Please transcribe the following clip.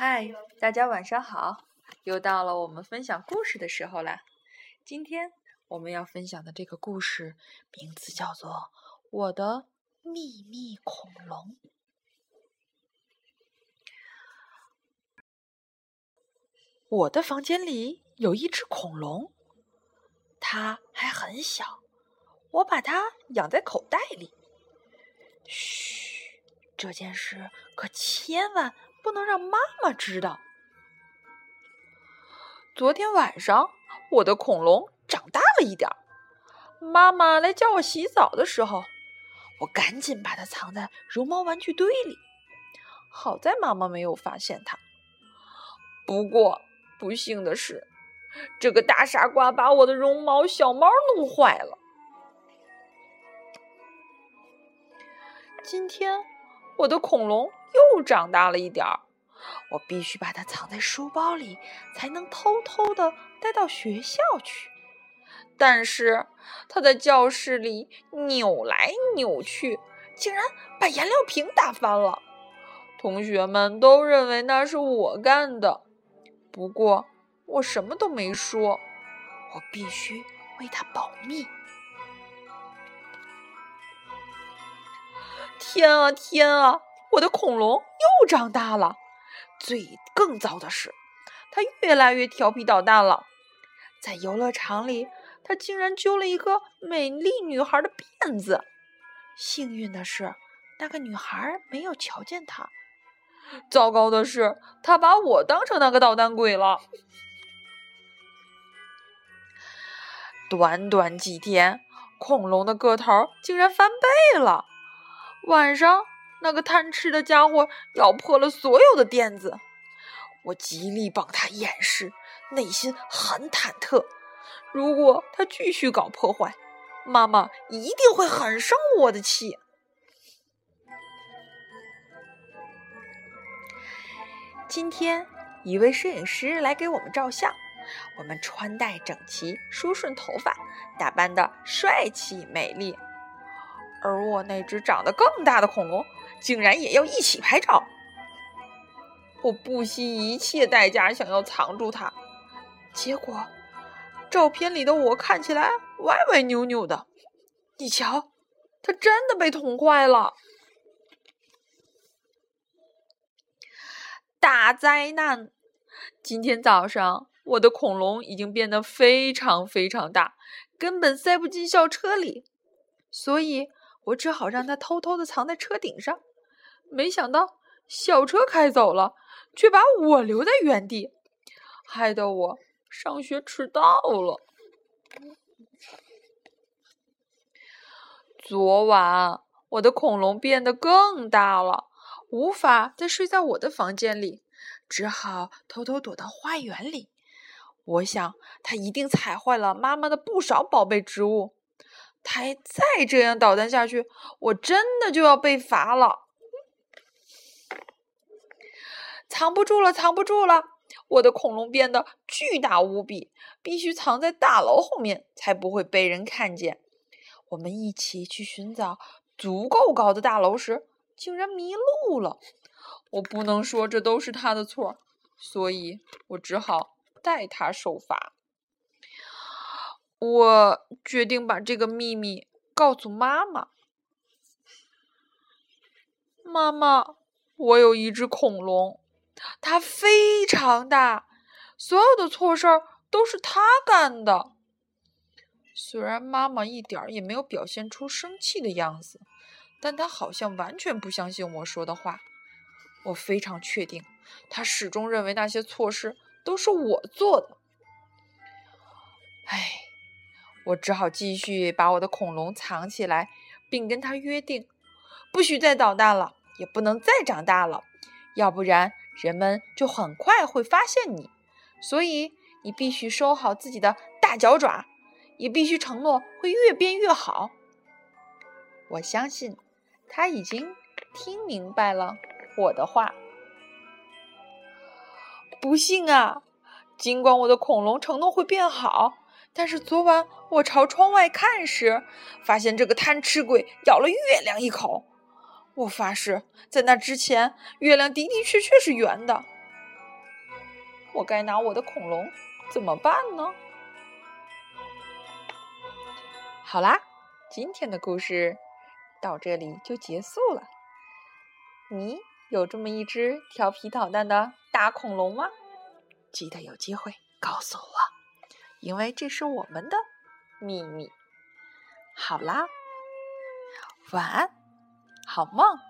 嗨，大家晚上好！又到了我们分享故事的时候啦。今天我们要分享的这个故事名字叫做《我的秘密恐龙》。我的房间里有一只恐龙，它还很小，我把它养在口袋里。嘘，这件事可千万不能让妈妈知道。昨天晚上，我的恐龙长大了一点儿。妈妈来叫我洗澡的时候，我赶紧把它藏在绒毛玩具堆里。好在妈妈没有发现它。不过不幸的是，这个大傻瓜把我的绒毛小猫弄坏了。今天，我的恐龙又长大了一点儿。我必须把它藏在书包里，才能偷偷的带到学校去。但是他在教室里扭来扭去，竟然把颜料瓶打翻了。同学们都认为那是我干的，不过我什么都没说。我必须为他保密。天啊天啊！我的恐龙又长大了。最更糟的是，他越来越调皮捣蛋了。在游乐场里，他竟然揪了一个美丽女孩的辫子。幸运的是，那个女孩没有瞧见他。糟糕的是，他把我当成那个捣蛋鬼了。短短几天，恐龙的个头竟然翻倍了。晚上。那个贪吃的家伙咬破了所有的垫子，我极力帮他掩饰，内心很忐忑。如果他继续搞破坏，妈妈一定会很生我的气。今天，一位摄影师来给我们照相，我们穿戴整齐，梳顺头发，打扮的帅气美丽。而我那只长得更大的恐龙。竟然也要一起拍照！我不惜一切代价想要藏住它，结果照片里的我看起来歪歪扭扭的。你瞧，它真的被捅坏了！大灾难！今天早上，我的恐龙已经变得非常非常大，根本塞不进校车里，所以我只好让它偷偷的藏在车顶上。没想到小车开走了，却把我留在原地，害得我上学迟到了。昨晚我的恐龙变得更大了，无法再睡在我的房间里，只好偷偷躲到花园里。我想，它一定踩坏了妈妈的不少宝贝植物。它再这样捣蛋下去，我真的就要被罚了。藏不住了，藏不住了！我的恐龙变得巨大无比，必须藏在大楼后面，才不会被人看见。我们一起去寻找足够高的大楼时，竟然迷路了。我不能说这都是他的错，所以我只好代他受罚。我决定把这个秘密告诉妈妈。妈妈，我有一只恐龙。它非常大，所有的错事儿都是他干的。虽然妈妈一点儿也没有表现出生气的样子，但她好像完全不相信我说的话。我非常确定，她始终认为那些错事都是我做的。唉，我只好继续把我的恐龙藏起来，并跟他约定，不许再捣蛋了，也不能再长大了，要不然。人们就很快会发现你，所以你必须收好自己的大脚爪，也必须承诺会越变越好。我相信他已经听明白了我的话。不幸啊，尽管我的恐龙承诺会变好，但是昨晚我朝窗外看时，发现这个贪吃鬼咬了月亮一口。我发誓，在那之前，月亮的的确确是圆的。我该拿我的恐龙怎么办呢？好啦，今天的故事到这里就结束了。你有这么一只调皮捣蛋的大恐龙吗？记得有机会告诉我，因为这是我们的秘密。好啦，晚安，好梦。